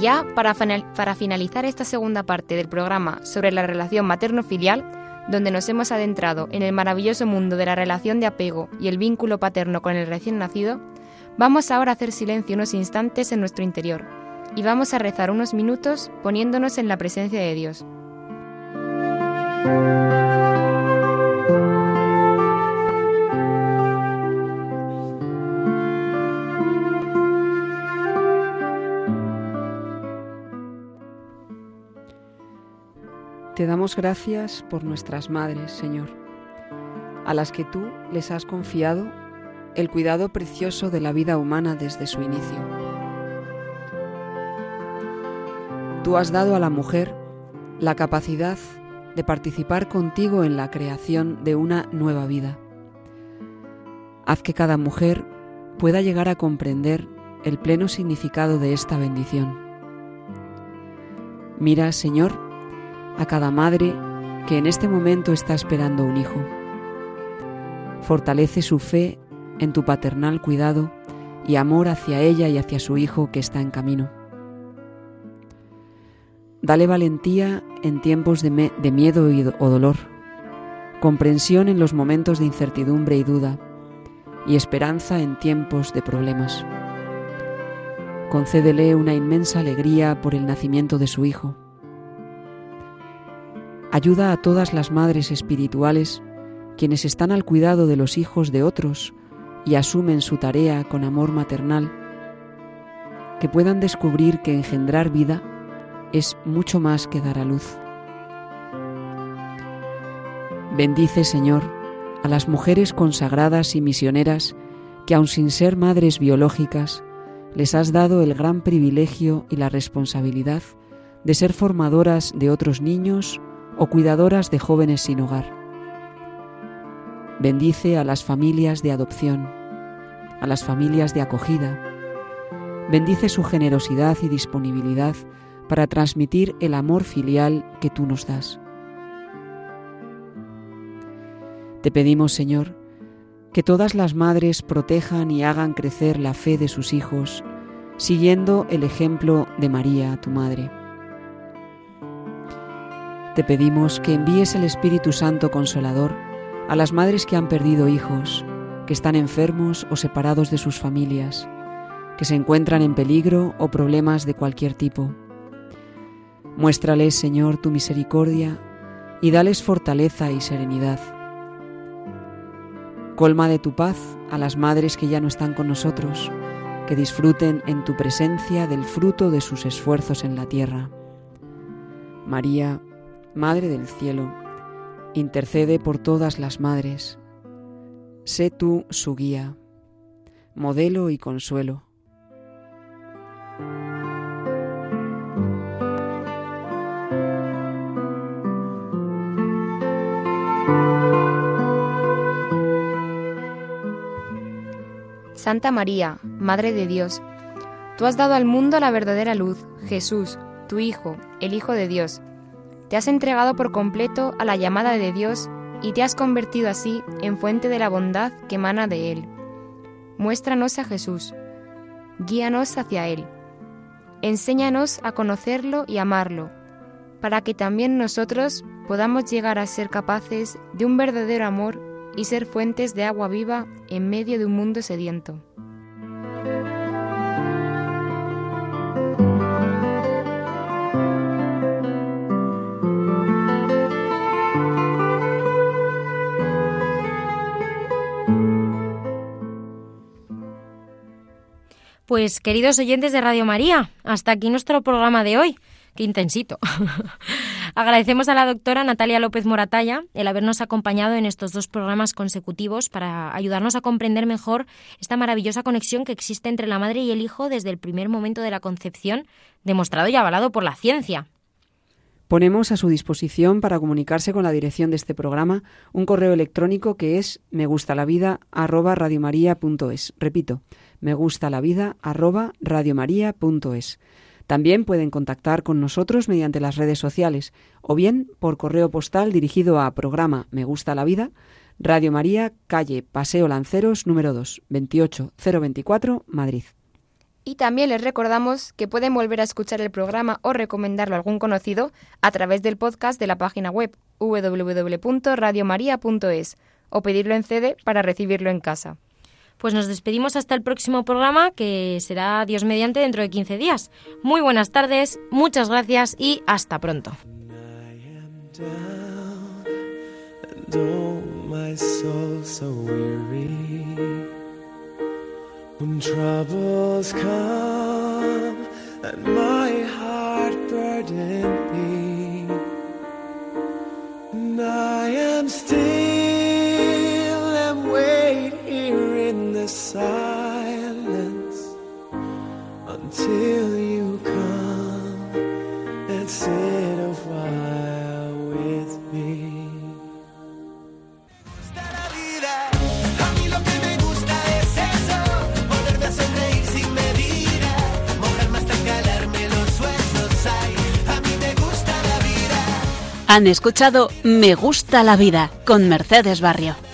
Ya para, para finalizar esta segunda parte del programa sobre la relación materno-filial, donde nos hemos adentrado en el maravilloso mundo de la relación de apego y el vínculo paterno con el recién nacido, vamos ahora a hacer silencio unos instantes en nuestro interior y vamos a rezar unos minutos poniéndonos en la presencia de Dios. Te damos gracias por nuestras madres, Señor, a las que tú les has confiado el cuidado precioso de la vida humana desde su inicio. Tú has dado a la mujer la capacidad de participar contigo en la creación de una nueva vida. Haz que cada mujer pueda llegar a comprender el pleno significado de esta bendición. Mira, Señor, a cada madre que en este momento está esperando un hijo. Fortalece su fe en tu paternal cuidado y amor hacia ella y hacia su hijo que está en camino. Dale valentía en tiempos de, miedo o dolor, comprensión en los momentos de incertidumbre y duda, y esperanza en tiempos de problemas. Concédele una inmensa alegría por el nacimiento de su hijo Ayuda a todas las madres espirituales quienes están al cuidado de los hijos de otros y asumen su tarea con amor maternal, que puedan descubrir que engendrar vida es mucho más que dar a luz. Bendice, Señor, a las mujeres consagradas y misioneras que, aun sin ser madres biológicas, les has dado el gran privilegio y la responsabilidad de ser formadoras de otros niños o cuidadoras de jóvenes sin hogar. Bendice a las familias de adopción, a las familias de acogida. Bendice su generosidad y disponibilidad para transmitir el amor filial que tú nos das. Te pedimos, Señor, que todas las madres protejan y hagan crecer la fe de sus hijos, siguiendo el ejemplo de María, tu Madre. Te pedimos que envíes el Espíritu Santo Consolador a las madres que han perdido hijos, que están enfermos o separados de sus familias, que se encuentran en peligro o problemas de cualquier tipo. Muéstrales, Señor, tu misericordia y dales fortaleza y serenidad. Colma de tu paz a las madres que ya no están con nosotros, que disfruten en tu presencia del fruto de sus esfuerzos en la tierra. María, Madre del Cielo, intercede por todas las madres. Sé tú su guía, modelo y consuelo. Santa María, Madre de Dios, tú has dado al mundo la verdadera luz, Jesús, tu Hijo, el Hijo de Dios te has entregado por completo a la llamada de Dios y te has convertido así en fuente de la bondad que emana de Él. Muéstranos a Jesús, guíanos hacia Él, enséñanos a conocerlo y amarlo, para que también nosotros podamos llegar a ser capaces de un verdadero amor y ser fuentes de agua viva en medio de un mundo sediento. Pues queridos oyentes de Radio María, hasta aquí nuestro programa de hoy. Qué intensito. Agradecemos a la doctora Natalia López Moratalla el habernos acompañado en estos dos programas consecutivos para ayudarnos a comprender mejor esta maravillosa conexión que existe entre la madre y el hijo desde el primer momento de la concepción, demostrado y avalado por la ciencia. Ponemos a su disposición para comunicarse con la dirección de este programa un correo electrónico que es me gusta la vida Repito, me gusta la vida También pueden contactar con nosotros mediante las redes sociales o bien por correo postal dirigido a programa Me gusta la vida, Radio María, calle Paseo Lanceros, número 2, 28024, Madrid. Y también les recordamos que pueden volver a escuchar el programa o recomendarlo a algún conocido a través del podcast de la página web www.radiomaria.es o pedirlo en CD para recibirlo en casa. Pues nos despedimos hasta el próximo programa, que será Dios mediante dentro de 15 días. Muy buenas tardes, muchas gracias y hasta pronto. Silence until you come and sit a while with me. gusta la vida. A mí lo que me gusta es eso, poderme a sonreír sin medida, mojarme hasta calarme los huesos. Ay, a mí me gusta la vida. Han escuchado Me gusta la vida con Mercedes Barrio.